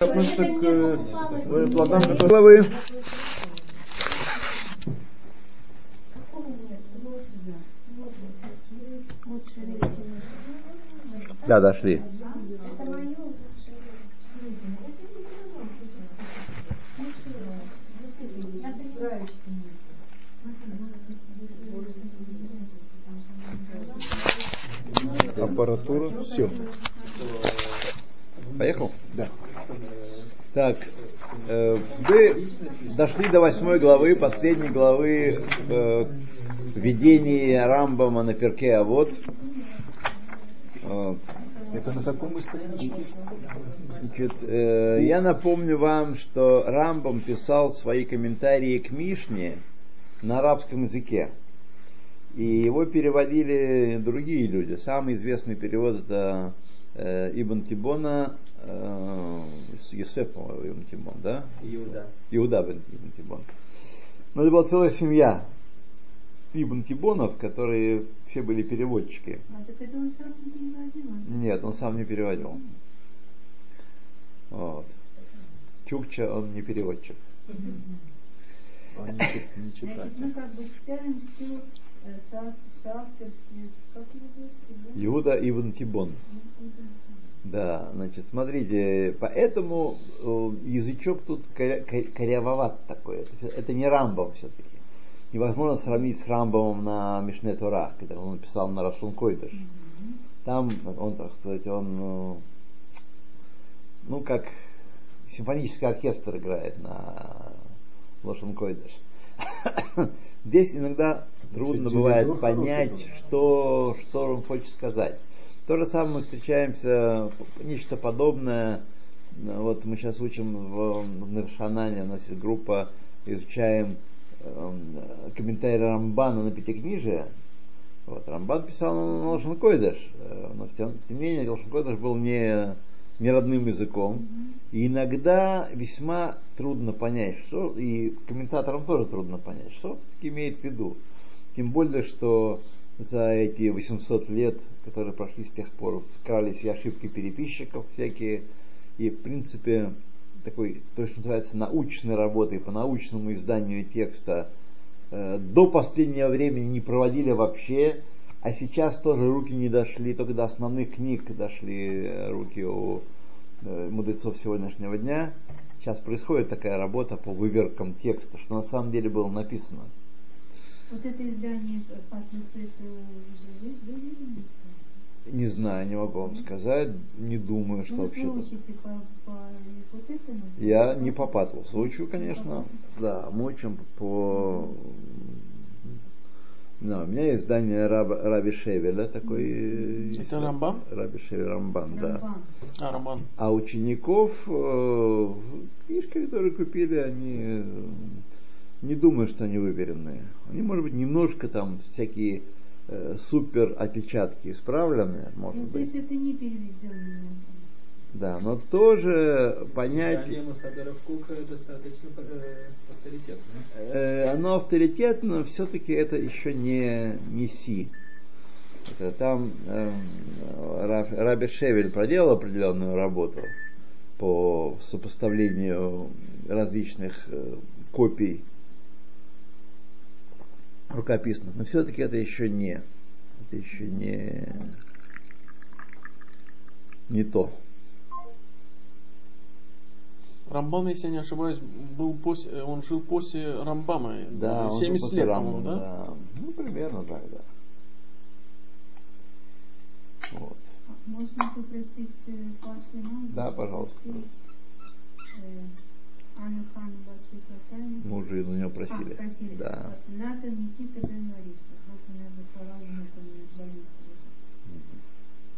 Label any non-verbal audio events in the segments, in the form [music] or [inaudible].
относится к э, плодам, которые Да, дошли. Аппаратура, все. Поехал? Да. Так, э, вы дошли до восьмой главы, последней главы э, введения Рамбама на перке, а вот это на каком мы страничке? Значит, э, я напомню вам, что Рамбам писал свои комментарии к Мишне на арабском языке. И его переводили другие люди. Самый известный перевод это э, Ибн Тибона, э, Юсеф, по-моему, Ибн Тибон, да? Иуда. Иуда Ибн Тибон. Но это была целая семья Ибн Тибонов, которые все были переводчики. А так это он сам не переводил? Нет, он сам не переводил. Вот. Чукча он не переводчик. Он не, чит- не Значит, мы читатель. как бы читаем все Иуда Ибн Тибон. Да, значит, смотрите, поэтому э, язычок тут коря- кор- корявоват такой. Это, не Рамбом все-таки. Невозможно сравнить с Рамбомом на Мишне Тора, который он писал на Рашун Койдыш. Там он, так сказать, он, э, ну, как симфонический оркестр играет на Лошен Койдыш. [coughs] Здесь иногда трудно бывает понять, что, что он хочет сказать. То же самое мы встречаемся, нечто подобное. Вот мы сейчас учим в, в Наршанане, у нас есть группа, изучаем эм, комментарий Рамбана на Пятикнижие. Вот, Рамбан писал на Лошен Койдыш, э, но тем тем не менее Лошен Койдыш был не, не родным языком. И иногда весьма трудно понять, что, и комментаторам тоже трудно понять, что он имеет в виду. Тем более, что за эти 800 лет, которые прошли с тех пор, скрались и ошибки переписчиков всякие, и в принципе такой, то, что называется, научной работой по научному изданию текста э, до последнего времени не проводили вообще, а сейчас тоже руки не дошли, только до основных книг дошли э, руки у э, мудрецов сегодняшнего дня. Сейчас происходит такая работа по выверкам текста, что на самом деле было написано. Вот это издание видели? Не знаю, не могу вам сказать, не думаю, что Ну, вообще вы учите по, по вот этому? Я не по Патлусу учу, конечно. Да, мы учим по... Да, у меня есть издание Раб, Раби Шевеля, такой... э, Это есть Рамбам? Раби Шевель Рамбан, да. Рамбан. А, Роман. А учеников, э, книжки, которые купили, они э, не думаю, что они выверенные. Они, может быть, немножко там всякие э, супер отпечатки исправлены, может Ну, то быть. есть это не переведенное. Да, но тоже Кука достаточно э, авторитетное. Э, оно авторитетно, все-таки это еще не, не Си. Это там Ра- Раби Шевель проделал определенную работу по сопоставлению различных э, копий рукописных, но все-таки это еще не, это еще не, не то. Рамбан, если я не ошибаюсь, был после, он жил после Рамбама. Да, он 70 после лет, Рамбама, по-моему, да? Ну, примерно так, да. Вот. Можно попросить э, Пашу? Да, пожалуйста. Э, Большой Катайну. Мы уже у него просили. А, просили. Да. Натан Никита Бен Лариса. Вот у меня запорал внутреннюю больницу.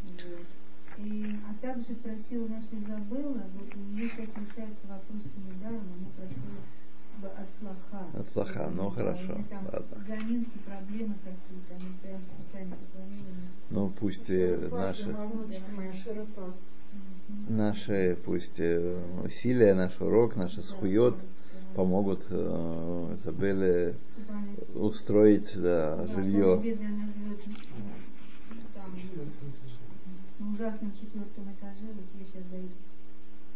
Вот. И, а также просила наша Изабелла, вот у нее сейчас решается вопрос с недаром, она просила бы от слаха. От слаха, ну, хорошо, Там ладно. заминки, проблемы какие-то, они прям специально мне. Ну, пусть э, наши, наши пусть э, усилия, наш урок, наш схует помогут э, Изабелле устроить да, жилье. там, на ужасном четвертом этаже, вот ей сейчас дают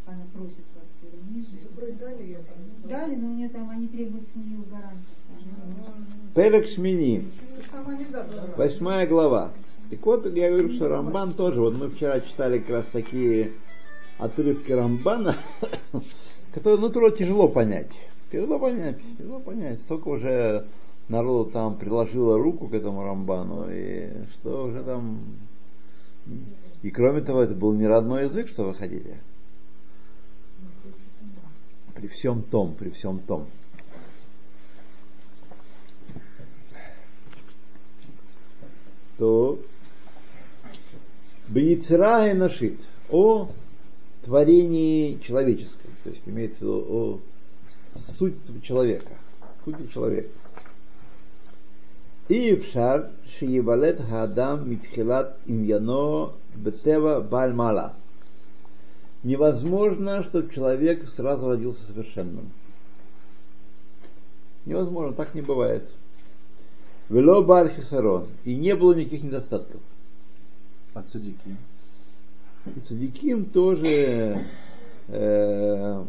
она просит квартиру ниже. Дали. Дали, но у нее там они требуют с нее гарантию. Перек Шмини, даст. восьмая глава. Так вот, я говорю, что Рамбан тоже, вот мы вчера читали как раз такие отрывки Рамбана, [laughs] которые, ну, трудно тяжело понять. Тяжело понять, тяжело понять. Столько уже народу там приложило руку к этому Рамбану, и что уже там... И кроме того, это был не родной язык, что вы хотите. При всем том, при всем том. То Бейцера и нашит о творении человеческом, то есть имеется в виду о суть человека, сути человека. И в шар шиебалет хадам митхилат имьяно бетева бальмала. Невозможно, чтобы человек сразу родился совершенным. Невозможно, так не бывает. Вело бар хисарон. И не было никаких недостатков. А цадики? И цадиким тоже, э,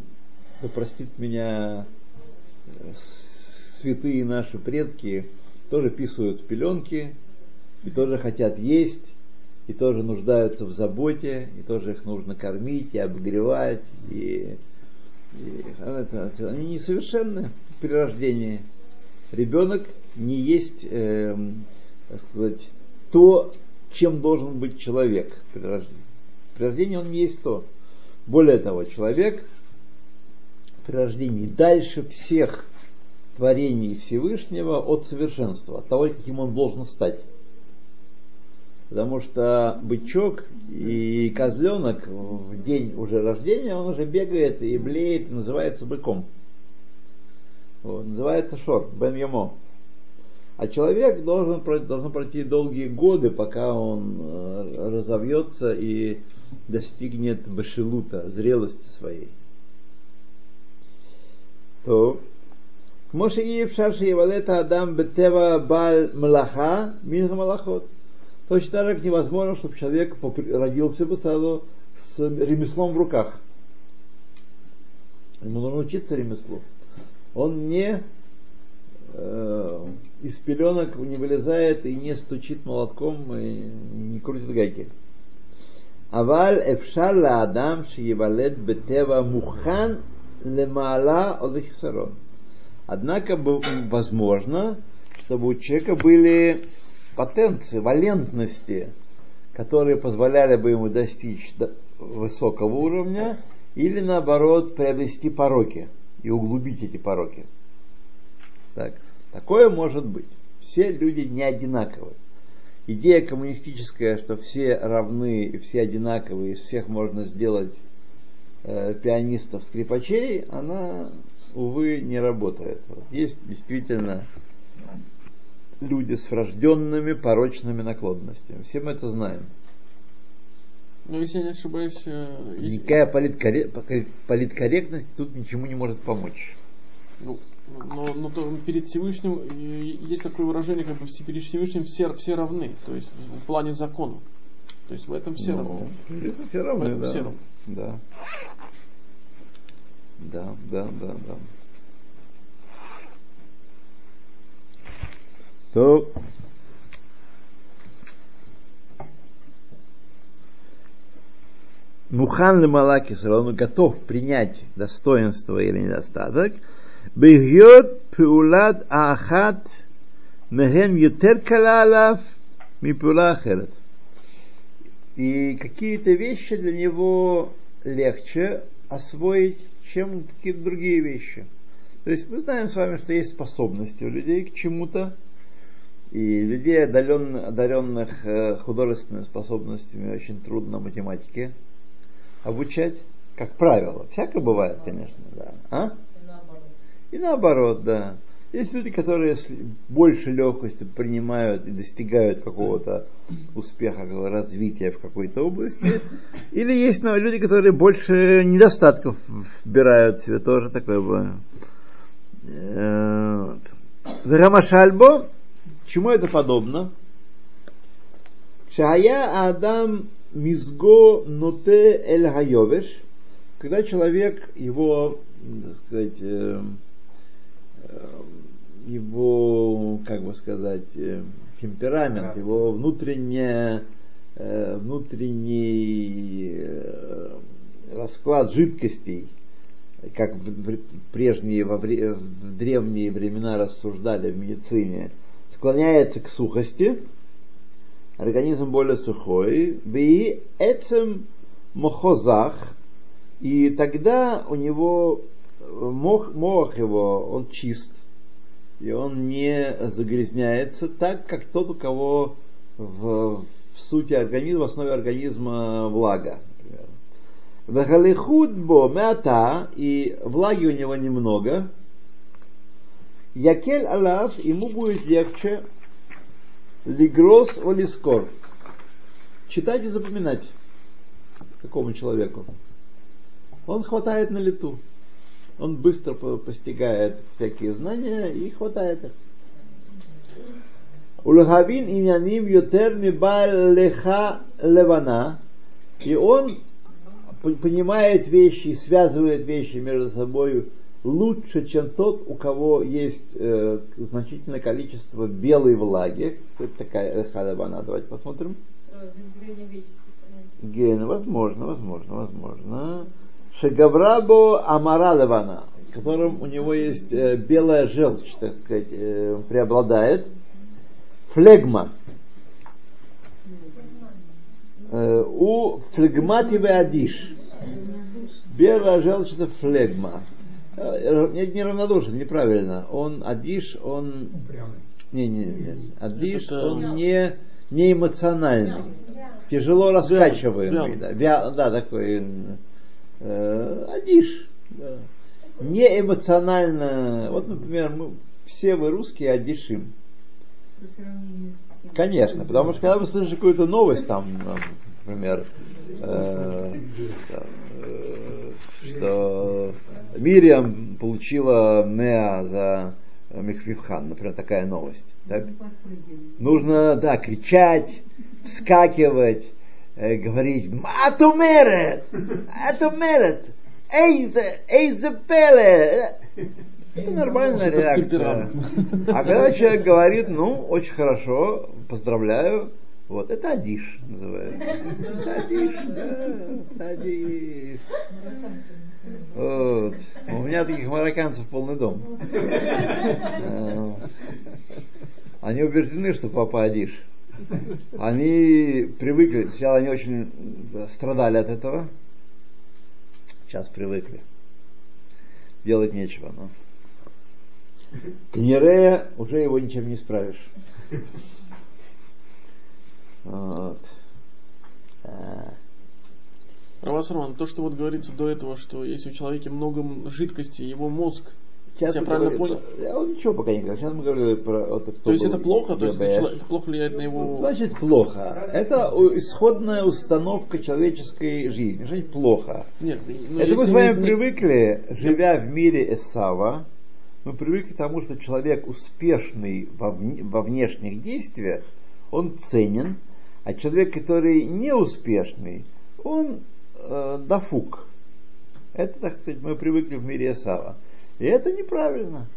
да простит меня э, святые наши предки, тоже писают в пеленки, и тоже хотят есть, и тоже нуждаются в заботе, и тоже их нужно кормить и обогревать, и, и это, они несовершенны при рождении. Ребенок не есть, э, так сказать, то, чем должен быть человек при рождении. При рождении он не есть то. Более того, человек при рождении дальше всех творений Всевышнего от совершенства, от того, каким он должен стать. Потому что бычок и козленок в день уже рождения, он уже бегает и блеет, называется быком. Вот, называется шор, бен ямо. А человек должен, должен пройти долгие годы, пока он э, разовьется и достигнет башилута, зрелости своей. То, Моше и в шарши Евалета Адам Бетева Баль Малаха Минха Малахот. Точно так же невозможно, чтобы человек родился бы сразу с ремеслом в руках. Ему нужно учиться ремеслу. Он не э, из пеленок не вылезает и не стучит молотком и не крутит гайки. אבל אפשר לאדם שיוולד בטבע מוכן למעלה או לחסרון. Однако возможно, чтобы у человека были потенции, валентности, которые позволяли бы ему достичь высокого уровня или наоборот приобрести пороки и углубить эти пороки. Так, такое может быть. Все люди не одинаковы. Идея коммунистическая, что все равны и все одинаковые, из всех можно сделать э, пианистов, скрипачей, она увы, не работает. Есть действительно люди с врожденными порочными наклонностями. Все мы это знаем. Но если я не ошибаюсь... э, если- Никакая политкоре- политкорректность тут ничему не может помочь. Ну, но, но то перед Всевышним есть такое выражение, как бы перед Всевышним все, все равны, то есть в плане закона. То есть в этом все равны. Ну, это все равны, да. все равны. Да. Да, да, да, да. То Мухан Лемалакис, он готов принять достоинство или недостаток, бегьет пиулад ахат мехен ютер калалав мипула ахерет. И какие-то вещи для него легче освоить, чем какие-то другие вещи. То есть мы знаем с вами, что есть способности у людей к чему-то, и людей, одаренных, одаренных э, художественными способностями, очень трудно математике обучать, как правило. Всякое бывает, конечно, да. А? И наоборот, да. Есть люди, которые с больше легкостью принимают и достигают какого-то успеха, развития в какой-то области. Или есть ну, люди, которые больше недостатков вбирают в себе, тоже такое бывает. Э, вот. Верамашальбо, чему это подобно? Шая Адам Мизго Ноте Эль Хайовеш, когда человек, его, так сказать, э, э, его, как бы сказать, э, темперамент, его внутреннее, э, внутренний э, расклад жидкостей, как в прежние, во вре- в древние времена рассуждали в медицине, склоняется к сухости, организм более сухой, и этим мохозах, и тогда у него мох, мох его, он чист, и он не загрязняется так, как тот, у кого в, в сути организма, в основе организма влага. Вехалихудбо мята, и влаги у него немного. Якель алав, ему будет легче лигрос олискор. Читать и запоминать такому человеку. Он хватает на лету. Он быстро по- постигает всякие знания и хватает их. Ульгавин иняним ютер леха левана. И он понимает вещи, и связывает вещи между собой лучше, чем тот, у кого есть э, значительное количество белой влаги. Это такая леха левана? Давайте посмотрим. Ген, возможно, возможно, возможно. Шагаврабо Амара Левана, в котором у него есть э, белая желчь, так сказать, э, преобладает. Флегма. Э, у флегмативы адиш. Белая желчь это флегма. Э, Не, не равнодушен, неправильно. Он адиш, он... Не, не, не. Адиш, Это- он не, не эмоциональный. Тяжело раскачиваемый. Да, да, такой э, да. Не эмоционально. Вот, например, мы все вы русские тем. Конечно, потому что когда вы слышите какую-то новость, там, например, э, э, что Мириам получила Меа за Михвивхан, например, такая новость. Так? Нужно, да, кричать, вскакивать, говорить «Атумерет! Атумерет! Эйзе! Эйзе пеле!» Это нормальная реакция. А когда человек говорит, ну, очень хорошо, поздравляю, вот, это адиш называется. Это адиш, да, адиш. Вот. У меня таких марокканцев полный дом. [laughs] Э, Они убеждены, что папа адиш. Они привыкли, сначала они очень страдали от этого, сейчас привыкли. Делать нечего, но. Кнерея уже его ничем не исправишь. Вот. Равас Роман, то, что вот говорится до этого, что если у человека много жидкости, его мозг, Сейчас я правильно говорим- Я вот ничего пока не говорю. Сейчас мы говорили про вот, то есть это плохо, то есть это плохо влияет на его... Значит, плохо. Это исходная установка человеческой жизни. Значит плохо? Нет, ну, Это мы с вами не- привыкли, живя в мире Эсава, мы привыкли к тому, что человек успешный во, вне- во внешних действиях, он ценен, а человек, который неуспешный, он э, дофук. Это, так сказать, мы привыкли в мире Эсава. И это неправильно.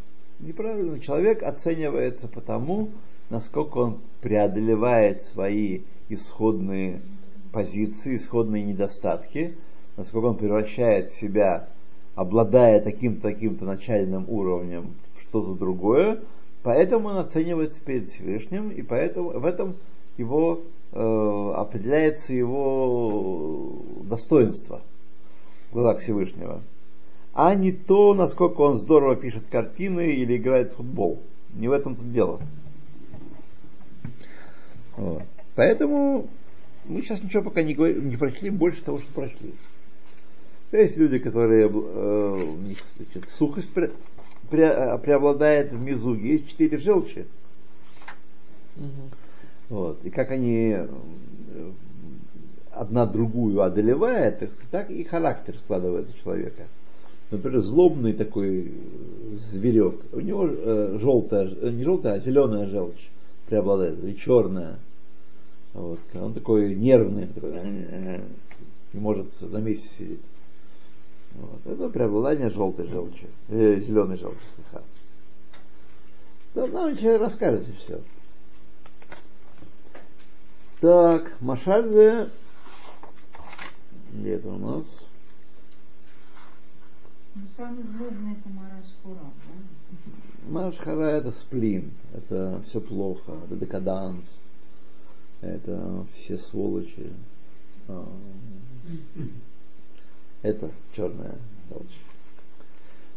Неправильно. Человек оценивается по тому, насколько он преодолевает свои исходные позиции, исходные недостатки, насколько он превращает себя, обладая таким-то, таким-то начальным уровнем, в что-то другое, поэтому он оценивается перед Всевышним, и поэтому в этом его э, определяется его достоинство в глазах Всевышнего. А не то, насколько он здорово пишет картины или играет в футбол. Не в этом тут дело. Вот. Поэтому мы сейчас ничего пока не, говорим, не прочли больше того, что прочли. Есть люди, которые э, у них значит, сухость пре- пре- преобладает в мизуге, есть четыре желчи. Мгм. Вот. И как они э, одна другую одолевает, так, и характер складывается у человека. Например, злобный такой э, зверек, у него э, желтая, э, не желтая, а зеленая желчь преобладает, или черная. Вот. Он такой нервный, такой, э, не может на месте сидеть. Вот. Это преобладание желтой желчи, э, зеленой желчи слегка. Да, нам еще расскажете все. Так, Машальзе, где это у нас? Ну, самый злобный это Мараш Хура, да? Машхара это сплин, это все плохо, это декаданс, это все сволочи. А, Это черная желчь.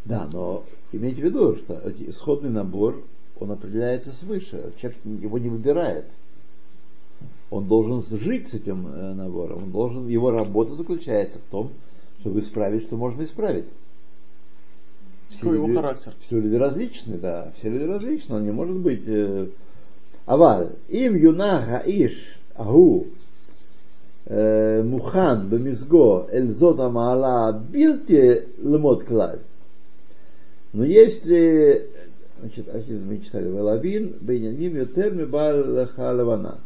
Да, но имейте в виду, что исходный набор, он определяется свыше. Человек его не выбирает. Он должен жить с этим э, набором. Он должен, его работа заключается в том, чтобы исправить, что можно исправить. Какой его характер? Все люди различны, да. Все люди различны. Он не может быть... Э, Аваль, им юна гаиш агу э, мухан бемизго эль зота маала билти лемот клаль. Но если значит, мы читали Велавин, Бейняним, Ютер, Мибал, Халавана.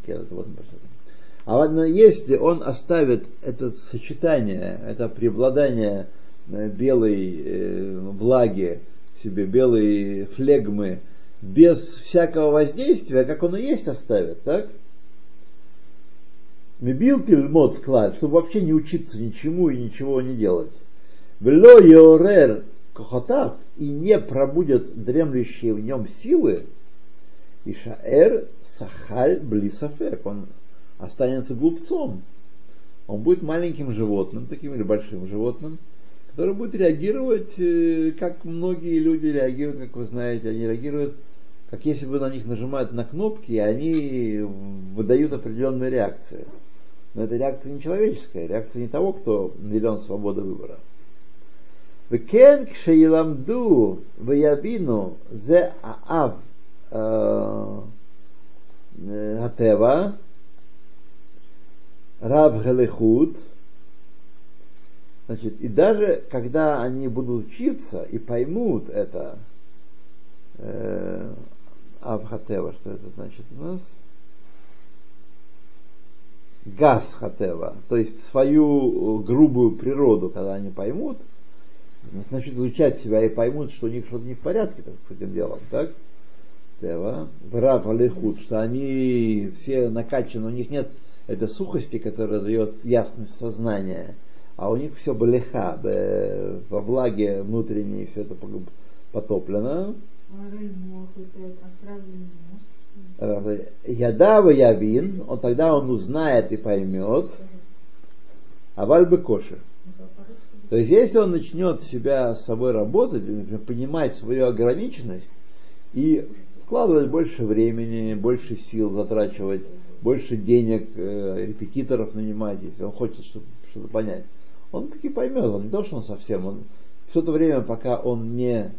А вот если он оставит это сочетание, это преобладание э, белой э, влаги себе, белой флегмы, без всякого воздействия, как он и есть оставит, так? Мебил мод склад, чтобы вообще не учиться ничему и ничего не делать. Вело йорер кохотав и не пробудет дремлющие в нем силы, и шаэр сахаль блисафек, он останется глупцом. Он будет маленьким животным, таким или большим животным, который будет реагировать, э, как многие люди реагируют, как вы знаете, они реагируют, как если бы на них нажимают на кнопки, и они выдают определенные реакции. Но это реакция не человеческая, реакция не того, кто наделен свободой выбора. וכן כשילמדו ויבינו זה האב הטבע, раб Галихуд, значит, и даже когда они будут учиться и поймут это, э, Авхатева, что это значит у нас? Газ Хатева, то есть свою грубую природу, когда они поймут – начнут изучать себя и поймут, что у них что-то не в порядке так, с этим делом, так? Тева, Врав Алихуд, что они все накачаны, у них нет этой сухости, которая дает ясность сознания, а у них все балиха, во влаге внутренней все это потоплено. Ядава явин, он тогда он узнает и поймет, а вальбы кошер. То есть, если он начнет себя с собой работать, например, понимать свою ограниченность и вкладывать больше времени, больше сил затрачивать, больше денег, э, репетиторов нанимать, если он хочет что-то, что понять, он таки поймет, он не то, что он совсем, он все это время, пока он не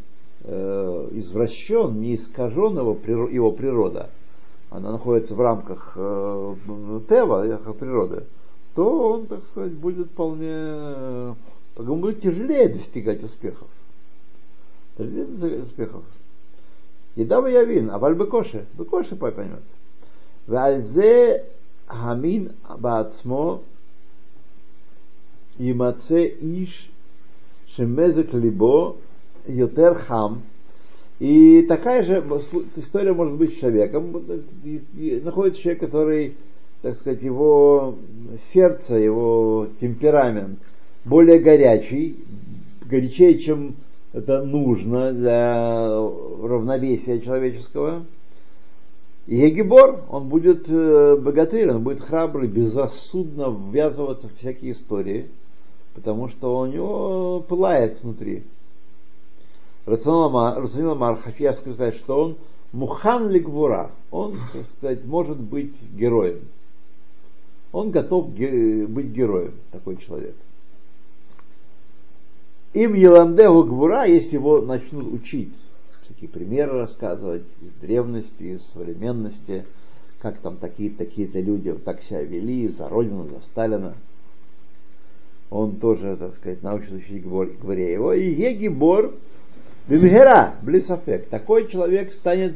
э, извращен, не искажен его, его природа, она находится в рамках э, Тева, природы, то он, так сказать, будет вполне так ему будет тяжелее достигать успехов. Тяжелее достигать успехов. Еда бы явин, а валь бекоши, бекоши поймет. ועל хамин баацмо Имаце Иш Шемезек Либо Йотер Хам. И такая же история может быть с человеком. Находится человек, который, так сказать, его сердце, его темперамент более горячий, горячее, чем это нужно для равновесия человеческого. И Егибор, он будет э, богатырь, он будет храбрый, безрассудно ввязываться в всякие истории – потому что у него пылает внутри. Рационал Амар, хочу я сказать, что он мухан лигвура, он, так сказать, может быть героем. Он готов быть героем, такой человек. Им Еламдегу Гвура, если его начнут учить, такие примеры рассказывать из древности, из современности, как там такие-то такие люди так себя вели за Родину, за Сталина. Он тоже, так сказать, учить Гвуре его. И Егибор Бимгера, Блисафек. Такой человек станет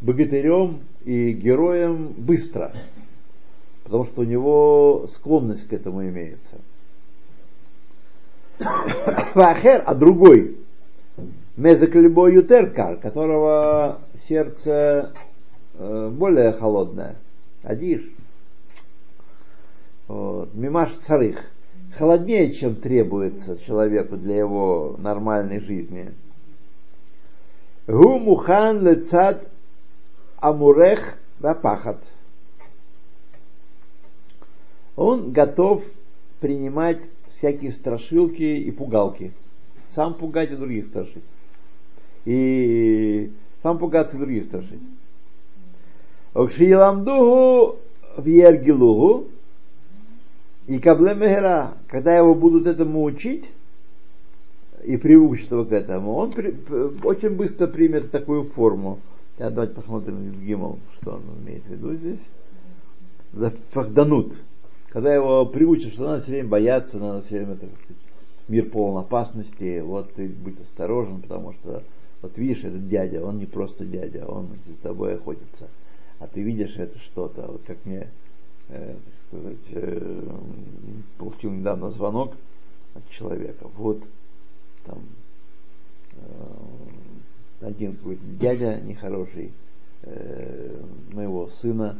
богатырем и героем быстро, потому что у него склонность к этому имеется. Вахер, а другой, Мезаклебо Ютеркар, которого сердце э, более холодное. Адиш. Вот. Мимаш царых. Холоднее, чем требуется человеку для его нормальной жизни. Гу мухан лецад амурех пахат. Он готов принимать всякие страшилки и пугалки. Сам пугать и других страшить. И сам пугаться и других страшить. Окшиеламдугу в Ергилугу и Кабле Мехера, когда его будут этому учить и приучат его к этому, он при, очень быстро примет такую форму. Ja, давайте посмотрим в Гимл, что он имеет в виду здесь. Фахданут. Когда его приучат, что надо все время бояться, надо все время, так сказать, мир полон опасности, вот ты будь осторожен, потому что, вот видишь, этот дядя, он не просто дядя, он за тобой охотится. А ты видишь это что-то, вот как мне, так сказать, э, получил недавно звонок от человека, вот там э, один какой-то дядя нехороший э, моего сына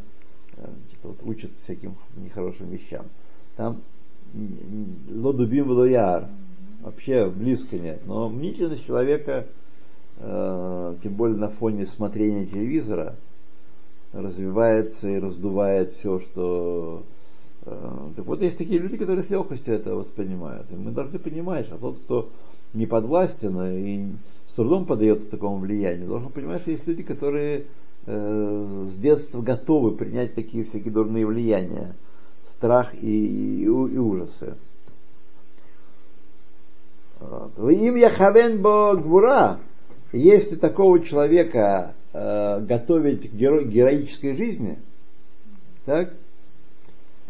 э, вот, учат всяким нехорошим вещам. Там лодубим лояр, вообще близко нет. Но мнительность человека, э, тем более на фоне смотрения телевизора, развивается и раздувает все, что... Э, так вот, есть такие люди, которые с легкостью это воспринимают. И мы должны понимать, что тот, кто не подвластен и с трудом поддается такому влиянию, должен понимать, что есть люди, которые э, с детства готовы принять такие всякие дурные влияния, страх и, и, и ужасы. Им Яхавен Бо Гвура, если такого человека э, готовить к геро- героической жизни, так,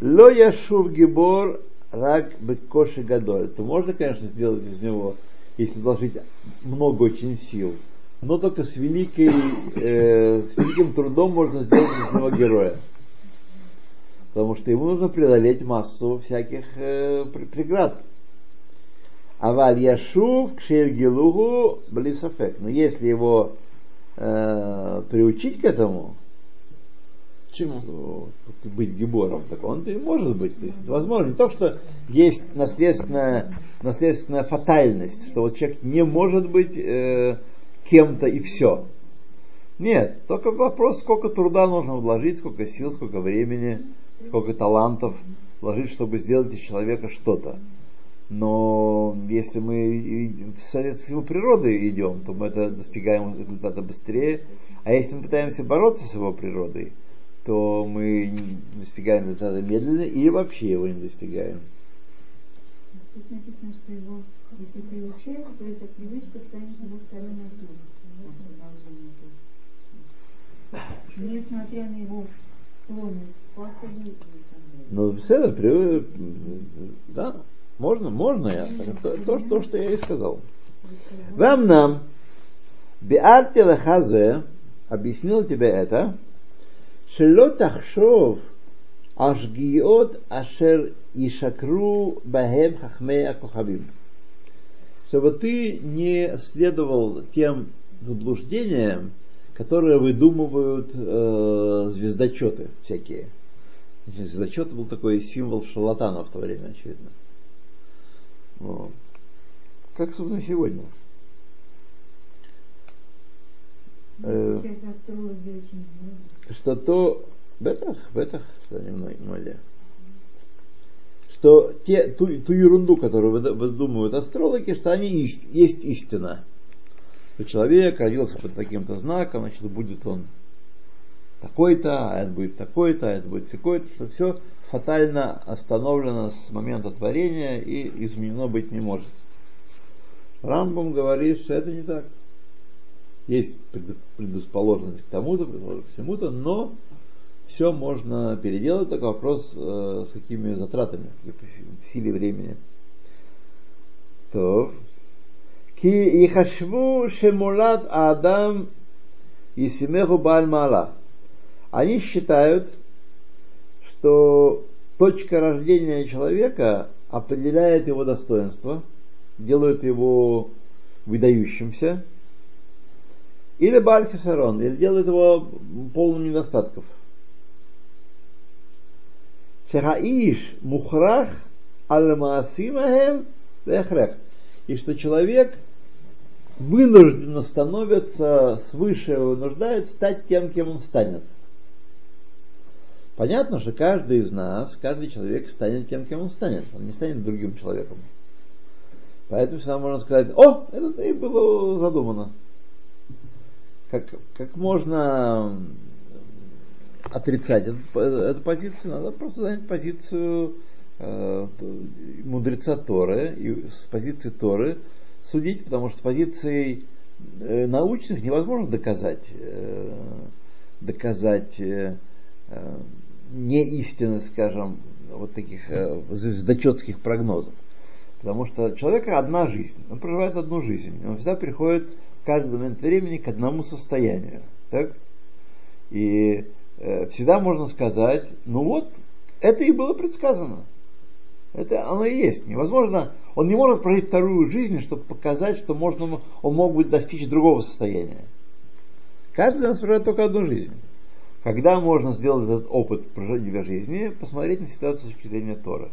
Ло Яшув Гибор Рак Бекоши Гадоль, то можно, конечно, сделать из него, если вложить много очень сил, но только с, великой, э, с великим трудом можно сделать из него героя. Потому что ему нужно преодолеть массу всяких э, преград. Аваль Яшув Кшельгилугу Блисафек. Но если его э, приучить к этому, Чему? быть гибором, так он и может быть. То есть, возможно, не то, что есть наследственная, наследственная фатальность, что вот человек не может быть э, кем-то и все. Нет, только вопрос, сколько труда нужно вложить, сколько сил, сколько времени, сколько талантов вложить, чтобы сделать из человека что-то. Но если мы с его природы идем, то мы это достигаем результата быстрее. А если мы пытаемся бороться с его природой, то мы достигаем результата медленно или вообще его не достигаем. Тут написано, что его, если приучать, то эта привычка станет его второй натурой. Несмотря на его склонность к. Ну, все, да, можно, можно я. То, то, то, что я и сказал. Вам нам Биарти Лахазе объяснил тебе это, Шело тахшов ашгиот ашер ишакру бахем хахмей акохавим. Чтобы ты не следовал тем заблуждениям, которые выдумывают э, звездочеты всякие. Значит, звездочет был такой символ шарлатана в то время, очевидно. Вот. Как, собственно, сегодня. Э, очень много. что то, бетах, бетах, что они многие, что те, ту, ту ерунду, которую выдумывают астрологи, что они ис- есть истина. Что человек родился под таким-то знаком, значит, будет он такой-то, а это будет такой-то, а это будет такой-то, что все фатально остановлено с момента творения и изменено быть не может. Рамбом говорит, что это не так. Есть пред- предрасположенность к тому-то, предрасположенность к всему-то, но все можно переделать, только вопрос э, с какими затратами, в силе времени. То. Ки ихашву шемулат адам Исимеху Бальмала. Они считают, что точка рождения человека определяет его достоинство. делают его выдающимся, или Бальхисарон, или делают его полным недостатков. Шахаиш мухрах аль-маасимахем. И что человек вынужденно становится, свыше вынуждает стать тем, кем он станет. Понятно, что каждый из нас, каждый человек станет тем, кем он станет. Он не станет другим человеком. Поэтому всегда можно сказать, о, это и было задумано. Как, как можно отрицать эту, эту позицию, надо просто занять позицию э, мудреца Торы, и с позиции Торы судить, потому что с позицией э, научных невозможно доказать, э, доказать э, э, неистинность, скажем, вот таких э, звездочетских прогнозов. Потому что человека одна жизнь, он проживает одну жизнь, он всегда приходит в каждый момент времени к одному состоянию. Так? И э, всегда можно сказать, ну вот, это и было предсказано. Это оно и есть. Невозможно, он не может прожить вторую жизнь, чтобы показать, что можно, он мог бы достичь другого состояния. Каждый из нас проживает только одну жизнь. Когда можно сделать этот опыт проживания жизни, посмотреть на ситуацию с точки зрения Тора.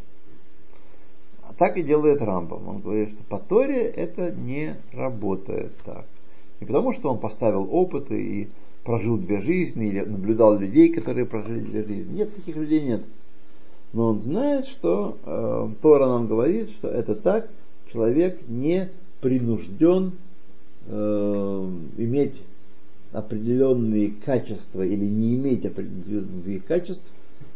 А так и делает Рамбам. Он говорит, что по Торе это не работает так. Не потому, что он поставил опыты и прожил две жизни, или наблюдал людей, которые прожили две жизни. Нет, таких людей нет. Но он знает, что э, Тора нам говорит, что это так, человек не принужден э, иметь определенные качества или не иметь определенных качеств,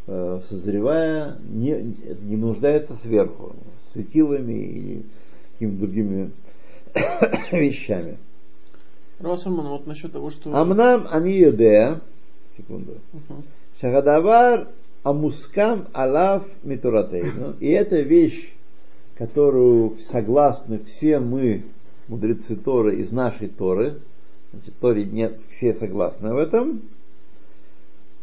э, созревая, не, не нуждается сверху, светилами и какими-то другими [coughs] вещами. Расульман, вот насчет того, что... Амнам ани юдея, секунду, шагадавар амускам алав митуратейну. И это вещь, которую согласны все мы, мудрецы Торы, из нашей Торы, значит, Торе нет, все согласны в этом.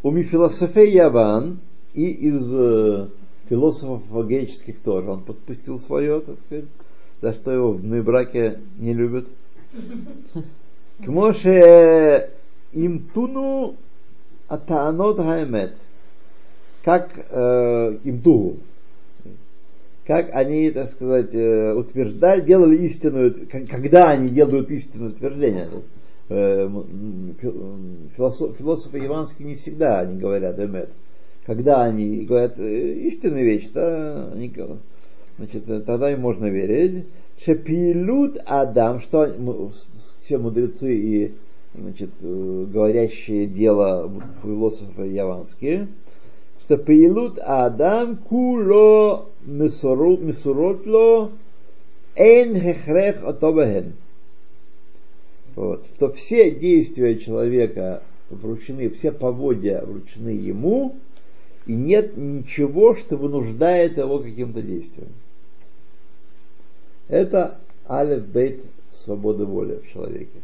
У Мифилософей Яван и из э, философов греческих тоже он подпустил свое, так сказать, за что его в браке не любят. [laughs] Кмоше имтуну атаанот хаймет. Как э, имтугу. Как они, так сказать, э, утверждали, делали истинную, когда они делают истинное утверждение. Э, философы яванские не всегда они говорят эмет. Когда они говорят э, истинную вещь, да, они, значит, тогда им можно верить. Шепилут Адам, что все мудрецы и значит, э, говорящие дело философы яванские, что пилут Адам куло мисуротло эн хехрех отобахен вот, что все действия человека вручены, все поводья вручены ему, и нет ничего, что вынуждает его каким-то действием. Это алиф бейт свободы воли в человеке.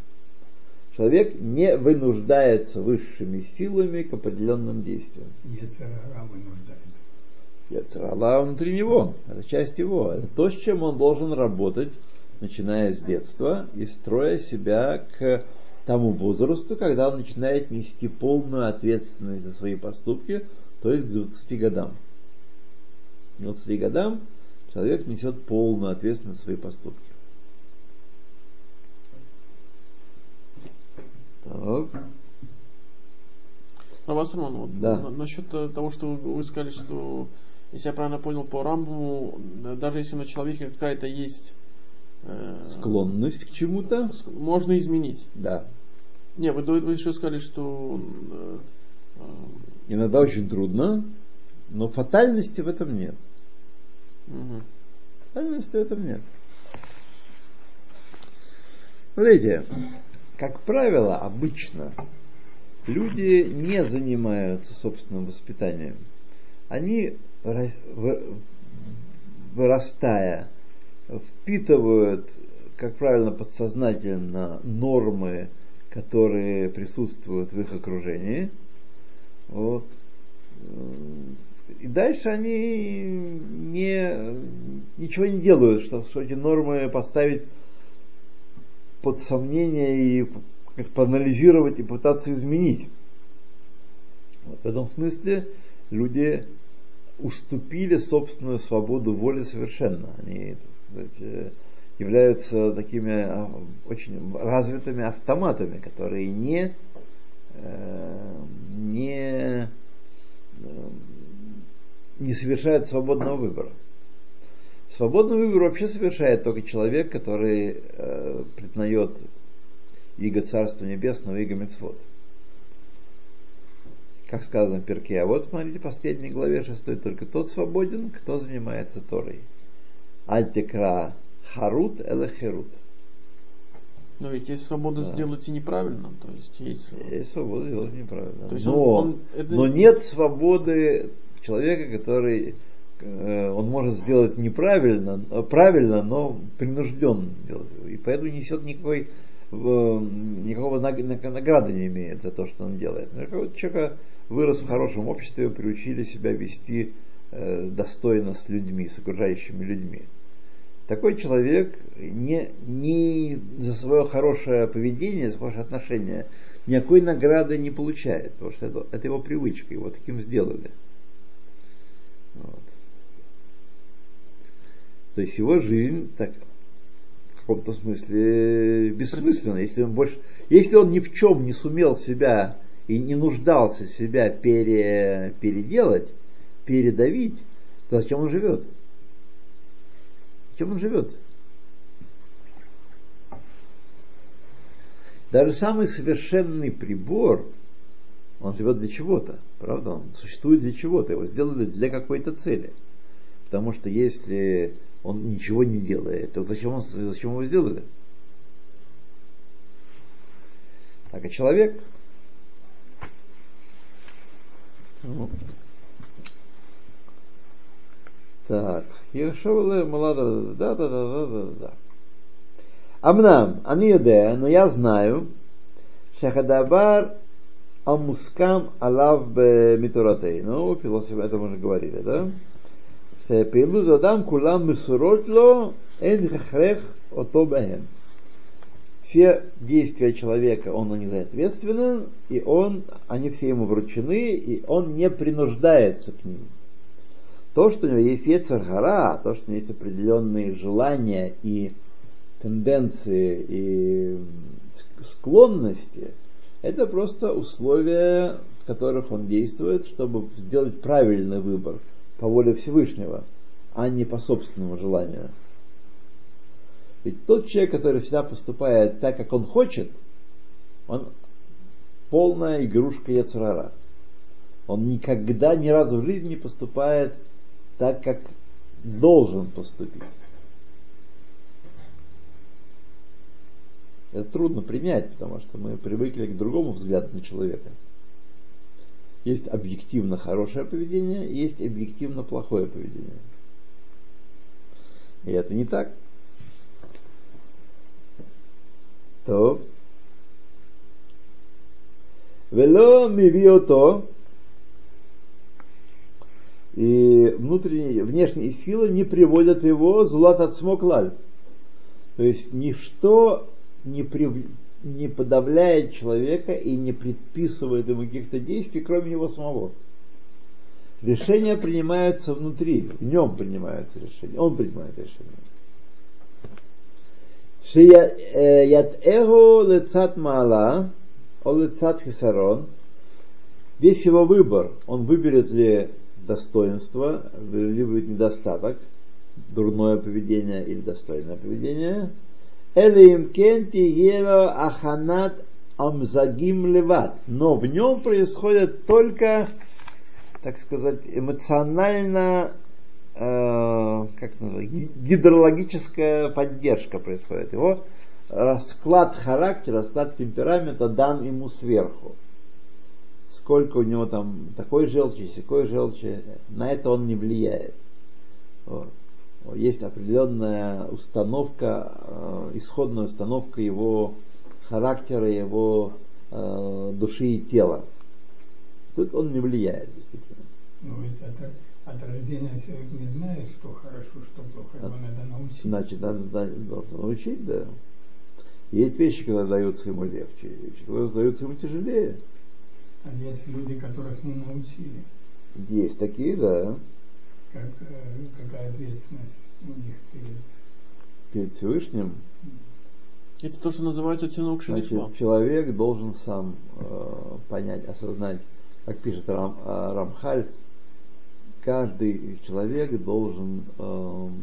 Человек не вынуждается высшими силами к определенным действиям. Ецарара вынуждает. Ецарала внутри него, это часть его, это то, с чем он должен работать начиная с детства и строя себя к тому возрасту, когда он начинает нести полную ответственность за свои поступки, то есть к 20 годам. К 20 годам человек несет полную ответственность за свои поступки. Так. Равасарман, вот Да. на- насчет э, того, что вы вы сказали, что, если я правильно понял, по Рамбу, даже если на человеке какая-то есть Склонность к чему-то? можно изменить. Да. Не, вы этого еще сказали, что э, э, Иногда очень трудно, но фатальности в этом нет. мгм. Фатальности в этом нет. Смотрите, как правило, обычно люди не занимаются собственным воспитанием. Они, ра- вы- вырастая, впитывают, как правило, подсознательно нормы, которые присутствуют в их окружении. Вот. И дальше они не, ничего не делают, чтобы, чтобы эти нормы поставить под сомнение и проанализировать и пытаться изменить. Вот в этом смысле люди уступили собственную свободу воли совершенно. Они, сказать, э, являются такими а, очень развитыми автоматами, которые не, э, не, э, не совершают свободного выбора. Свободный выбор вообще совершает только человек, который э, признает иго Царства Небесного, иго Мецвод. Как сказано в Перке, а вот смотрите, в последней главе 6, только тот свободен, кто занимается Торой. Альтекра харут эле херут. Но ведь есть свобода Да. сделать и неправильно. То есть есть... Есть свобода делать неправильно. То есть но, он- он- это- но нет свободы человека, который э, он может сделать неправильно, э, правильно, но принужден делать. И поэтому не несет никакой э, никакого наг- наг- награды не имеет за то, что он делает. Но какого-то человека вырос в хорошем обществе, приучили себя вести достойно с людьми, с окружающими людьми. Такой человек не, не за свое хорошее поведение, за хорошее отношение никакой награды не получает, потому что это, это его привычка, его таким сделали. Вот. То есть его жизнь так, в каком-то смысле бессмысленна. Если он больше, если он ни в чем не сумел себя и не нуждался себя пере, переделать, передавить, то зачем он живет? Чем он живет? Даже самый совершенный прибор, он живет для чего-то, правда? Он существует для чего-то, его сделали для какой-то цели. Потому что если он ничего не делает, то зачем, он, зачем его сделали? Так, а человек, ну, так, Ешовле молода, да, да, да, да, да, да. Амнам, они יודע, но я знаю, шахадабар амускам алав митуратей. Ну, философы это мы уже говорили, да? שפעילות אדם כולם מסורות לו, אין הכרח אותו בהם. Все действия человека, он на них ответственен, и он, они все ему вручены, и он не принуждается к ним. То, что у него есть Ецаргара, то, что у него есть определенные желания и тенденции и склонности, это просто условия, в которых он действует, чтобы сделать правильный выбор по воле Всевышнего, а не по собственному желанию. Ведь тот человек, который всегда поступает так, как он хочет, он полная игрушка Яцерара. Он никогда, ни разу в жизни не поступает так, как должен поступить. Это трудно принять, потому что мы привыкли к другому взгляду на человека. Есть объективно хорошее поведение, есть объективно плохое поведение. И это не так. То. Вело мивиото. И внутренние, внешние силы не приводят его злат от смоклаль. То есть ничто не, прив... не подавляет человека и не предписывает ему каких-то действий, кроме него самого. Решения принимаются внутри, в нем принимаются решения, он принимает решения. Шият эго лецат мала, о лецат хисарон. Весь его выбор, он выберет ли достоинство, либо недостаток, дурное поведение или достойное поведение. Элеимкен тигело аханат амзагим леват. Но в нем происходит только, так сказать, эмоционально, э, как называется, гидрологическая поддержка происходит. Его расклад характера, расклад темперамента дан ему сверху. Сколько у него там такой желчи, секой желчи, на это он не влияет. Вот есть определенная установка, э, исходная установка его характера, его э, души и тела. Тут он не влияет, действительно. Ну, ведь это от рождения человек не знает, что хорошо, что плохо, его надо научить. Значит, надо, надо- должен научить, да. Есть вещи, когда даются ему легче, вещи, когда даются ему тяжелее. А есть люди, которых не научили. Есть такие, да, Как, э, какая ответственность у них перед перед Всевышним. Это то, что называется шинишма. Значит, человек должен сам э, понять, осознать, как пишет Рам, э, Рамхаль, каждый человек должен эм,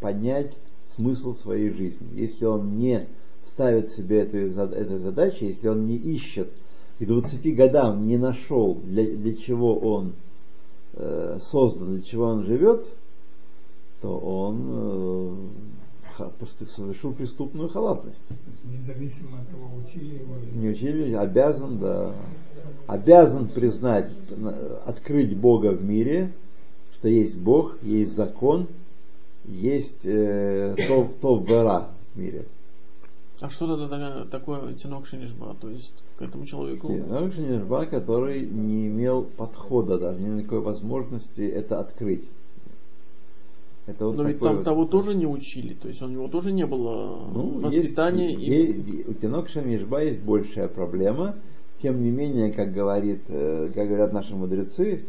понять смысл своей жизни. Если он не ставит себе эту, эту задачу, если он не ищет к 20 годам не нашел, для, для чего он э, создан, для чего он живет, то он э, совершил преступную халатность. независимо от того, учили его Не учили, обязан, да, обязан признать, на- открыть Бога в мире, что есть Бог, есть закон, есть э, то, то вера в мире. А что тогда такое- тянок шинишма? То есть к этому человеку... Нирба, который не имел подхода, даже не имел никакой возможности это открыть. Это вот Но ведь там вот- того тоже не учили, то есть у него тоже не было Ну, воспитания. есть- и... е- у Тинок есть большая проблема. Тем не менее, как, говорит, э, как говорят наши мудрецы,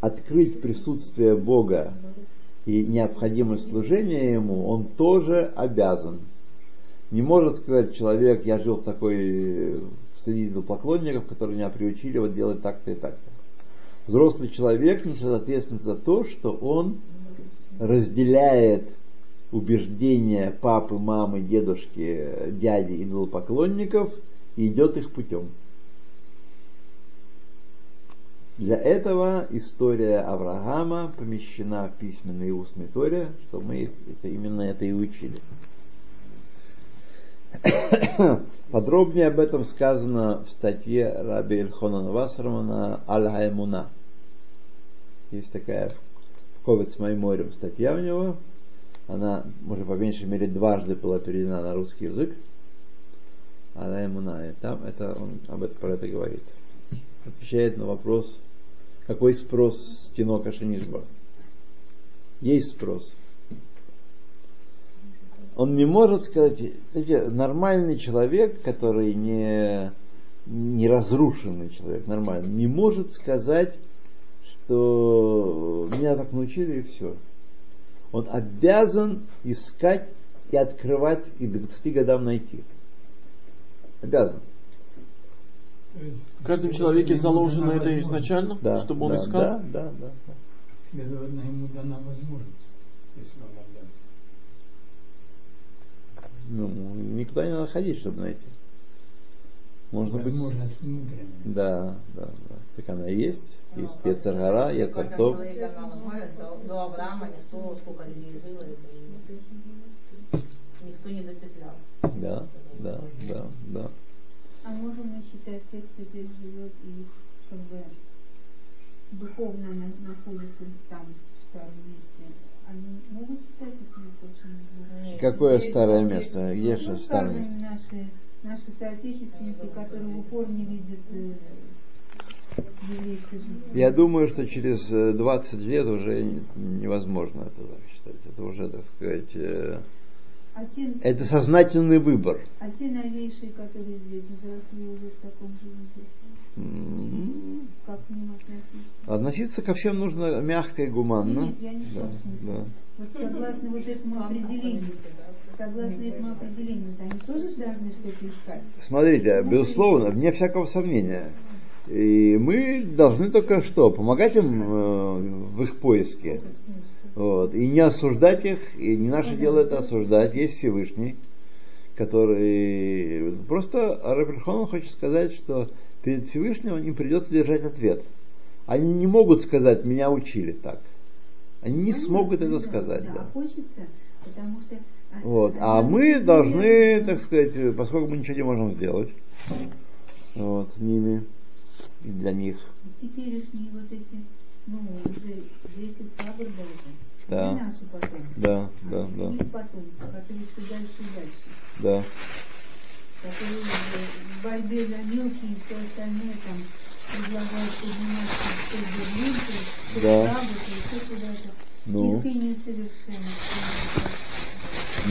открыть присутствие Бога и необходимость служения Ему, он тоже обязан. Не может сказать человек, я жил в такой э, среди поклонников, которые меня приучили вот делать так-то и так-то. Взрослый человек несет ответственность за то, что он разделяет убеждения папы, мамы, дедушки, дяди и идолопоклонников и идет их путем. Для этого история Авраама помещена в письменной и устной Торе, что мы это, именно это и учили. [coughs] Подробнее об этом сказано в статье Раби Эльхонана Вассермана Аль-Хаймуна. Есть такая в Ковец Майморем статья у него. Она, может, по меньшей мере, дважды была переведена на русский язык. Аль-Хаймуна. И там это, он об этом, про это говорит. Отвечает на вопрос, какой спрос с Тинока Шенишба. Есть спрос он не может сказать, знаете, нормальный человек, который не, не разрушенный человек, нормальный, не может сказать, что меня так научили и все. Он обязан искать и открывать и до 20 годам найти. Обязан. В каждом человеке заложено это изначально, Да, чтобы он да, искал. Да, да, да, да. Следовательно, ему дана возможность, если он отдаст. Ну, никуда не надо ходить, чтобы найти. Можно быть... Внутренняя. Да, да, да. Так она и есть. Есть Каждому Ецартов. человеку дана возможность. До, Авраама никто, сколько людей жило, никто не допетлял. Да, да, да, да. А можем мы считать тех, кто здесь живет и как бы духовно на- находится там, в старом месте, они могут считать. Какое Есть- старое место? Где же ну, старое скажем, место? наши, наши соотечественники, которые в упор не видят э. Я думаю, что через э, 20 лет уже невозможно это так считать. Это уже, так сказать, э, А те, это сознательный выбор. а те новейшие, которые здесь взросли уже в таком же виде, М, как к ним относиться? Относиться ко всем нужно мягко и гуманно. Нет, я не Да, да. Вот согласно вот этому определению, согласно этому определению, они тоже должны что-то искать. Смотрите, безусловно, вне всякого сомнения. И мы должны только что помогать им э, в их поиске. Вот. И не осуждать их, и не наше дело это осуждать. Есть Всевышний, который... Просто Раберхон хочет сказать, что перед Всевышним им придется держать ответ. Они не могут сказать, меня учили так. Они не Понятно, смогут это сказать. Да, Да. хочется, потому что... а- Вот. а мы должны, так сказать, поскольку мы ничего не можем сделать вот, с ними и для них. Теперешние вот эти, ну, уже дети табор должны. Да. Наши потомки. Да, да, да, Их потомки, которые все дальше и дальше. да. Которые в борьбе за мелкие и все остальное там предлагают подниматься в Берлин, то есть в Да. То еще куда-то. Ну, Искренне совершенно.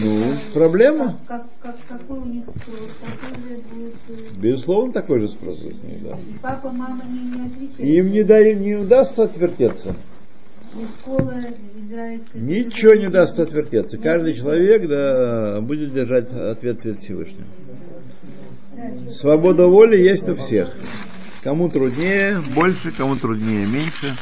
Ну, проблема. Как, как, какой у них спрос, какой же будет... э, Безусловно, такой же спрос с них, да. И папа, мама не, не отвечают. Им не, дай, не удастся отвертеться. И школа израильская... Ничего не удастся отвертеться. Каждый человек да, будет держать ответ перед Всевышним. Свобода воли есть у всех. Кому труднее больше, кому труднее меньше.